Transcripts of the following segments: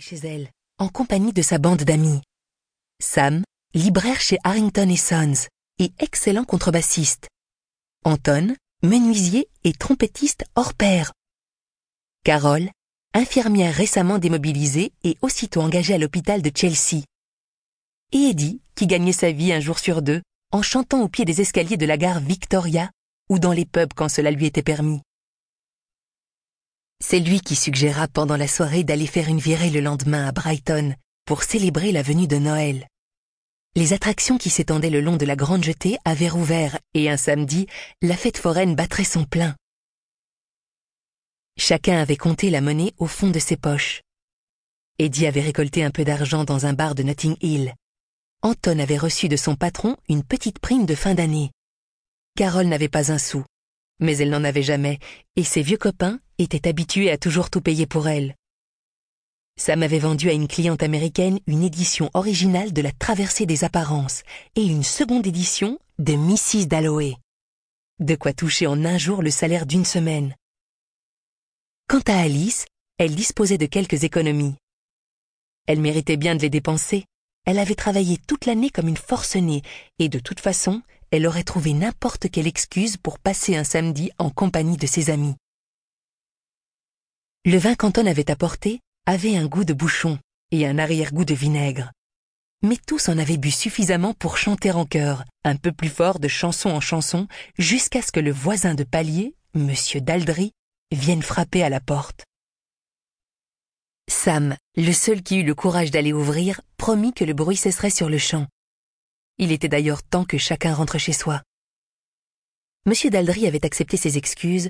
chez elle, en compagnie de sa bande d'amis. Sam, libraire chez Harrington Sons et excellent contrebassiste. Anton, menuisier et trompettiste hors pair. Carole, infirmière récemment démobilisée et aussitôt engagée à l'hôpital de Chelsea. Et Eddie, qui gagnait sa vie un jour sur deux en chantant au pied des escaliers de la gare Victoria ou dans les pubs quand cela lui était permis. C'est lui qui suggéra pendant la soirée d'aller faire une virée le lendemain à Brighton pour célébrer la venue de Noël. Les attractions qui s'étendaient le long de la Grande Jetée avaient rouvert et un samedi, la fête foraine battrait son plein. Chacun avait compté la monnaie au fond de ses poches. Eddie avait récolté un peu d'argent dans un bar de Notting Hill. Anton avait reçu de son patron une petite prime de fin d'année. Carole n'avait pas un sou, mais elle n'en avait jamais, et ses vieux copains étaient habitués à toujours tout payer pour elle. Sam avait vendu à une cliente américaine une édition originale de La Traversée des Apparences et une seconde édition de Mrs. Dalloway. De quoi toucher en un jour le salaire d'une semaine. Quant à Alice, elle disposait de quelques économies. Elle méritait bien de les dépenser. Elle avait travaillé toute l'année comme une forcenée, et de toute façon, elle aurait trouvé n'importe quelle excuse pour passer un samedi en compagnie de ses amis. Le vin qu'Anton avait apporté avait un goût de bouchon et un arrière-goût de vinaigre. Mais tous en avaient bu suffisamment pour chanter en chœur, un peu plus fort de chanson en chanson, jusqu'à ce que le voisin de palier, Monsieur Daldry, vienne frapper à la porte. Sam, le seul qui eut le courage d'aller ouvrir, promit que le bruit cesserait sur le champ. Il était d'ailleurs temps que chacun rentre chez soi. Monsieur Daldry avait accepté ses excuses,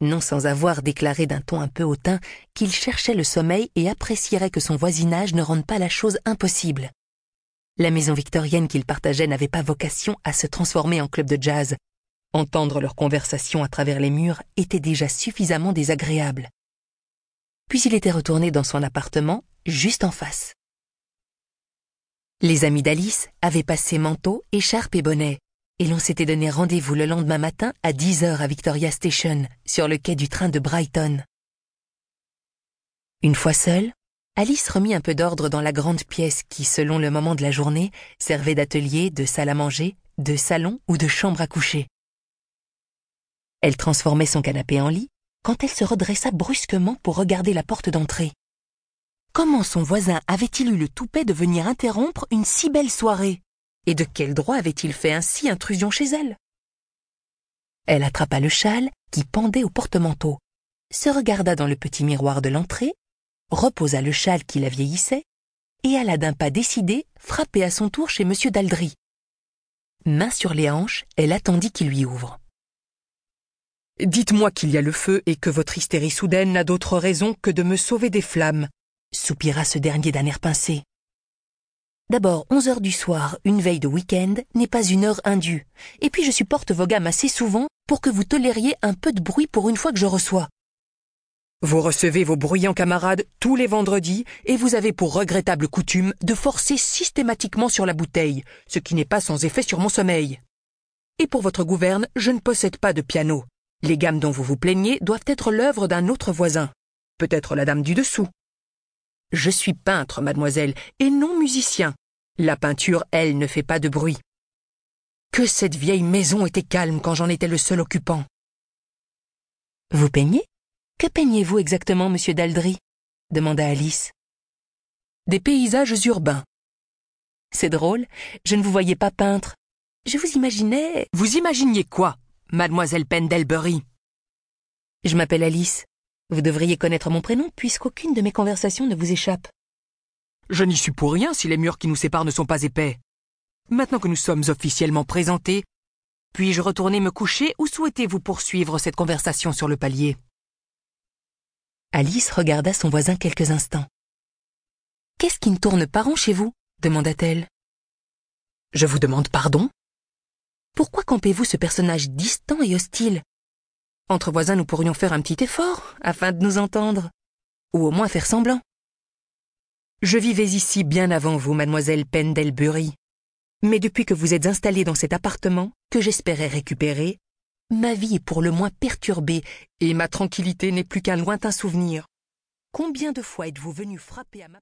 non sans avoir déclaré d'un ton un peu hautain qu'il cherchait le sommeil et apprécierait que son voisinage ne rende pas la chose impossible. La maison victorienne qu'il partageait n'avait pas vocation à se transformer en club de jazz. Entendre leur conversation à travers les murs était déjà suffisamment désagréable. Puis il était retourné dans son appartement, juste en face. Les amis d'Alice avaient passé manteau, écharpe et bonnet, et l'on s'était donné rendez-vous le lendemain matin à 10 heures à Victoria Station, sur le quai du train de Brighton. Une fois seule, Alice remit un peu d'ordre dans la grande pièce qui, selon le moment de la journée, servait d'atelier, de salle à manger, de salon ou de chambre à coucher. Elle transformait son canapé en lit quand elle se redressa brusquement pour regarder la porte d'entrée. Comment son voisin avait-il eu le toupet de venir interrompre une si belle soirée? Et de quel droit avait-il fait ainsi intrusion chez elle? Elle attrapa le châle qui pendait au porte-manteau, se regarda dans le petit miroir de l'entrée, reposa le châle qui la vieillissait, et alla d'un pas décidé frapper à son tour chez M. Daldry. Main sur les hanches, elle attendit qu'il lui ouvre. Dites-moi qu'il y a le feu et que votre hystérie soudaine n'a d'autre raison que de me sauver des flammes, soupira ce dernier d'un air pincé. D'abord, onze heures du soir, une veille de week-end, n'est pas une heure indue. Et puis je supporte vos gammes assez souvent pour que vous tolériez un peu de bruit pour une fois que je reçois. Vous recevez vos bruyants camarades tous les vendredis et vous avez pour regrettable coutume de forcer systématiquement sur la bouteille, ce qui n'est pas sans effet sur mon sommeil. Et pour votre gouverne, je ne possède pas de piano. Les gammes dont vous vous plaignez doivent être l'œuvre d'un autre voisin, peut-être la dame du dessous. Je suis peintre, mademoiselle, et non musicien. La peinture, elle, ne fait pas de bruit. Que cette vieille maison était calme quand j'en étais le seul occupant. Vous peignez? Que peignez-vous exactement, monsieur Daldry? demanda Alice. Des paysages urbains. C'est drôle, je ne vous voyais pas peintre. Je vous imaginais. Vous imaginiez quoi Mademoiselle Pendelbury? Je m'appelle Alice. Vous devriez connaître mon prénom puisqu'aucune de mes conversations ne vous échappe. Je n'y suis pour rien si les murs qui nous séparent ne sont pas épais. Maintenant que nous sommes officiellement présentés, puis-je retourner me coucher ou souhaitez-vous poursuivre cette conversation sur le palier? Alice regarda son voisin quelques instants. Qu'est-ce qui ne tourne pas rond chez vous? demanda-t-elle. Je vous demande pardon? Pourquoi campez-vous ce personnage distant et hostile? Entre voisins, nous pourrions faire un petit effort afin de nous entendre. Ou au moins faire semblant. Je vivais ici bien avant vous, mademoiselle Pendelbury. Mais depuis que vous êtes installée dans cet appartement, que j'espérais récupérer, ma vie est pour le moins perturbée et ma tranquillité n'est plus qu'un lointain souvenir. Combien de fois êtes-vous venu frapper à ma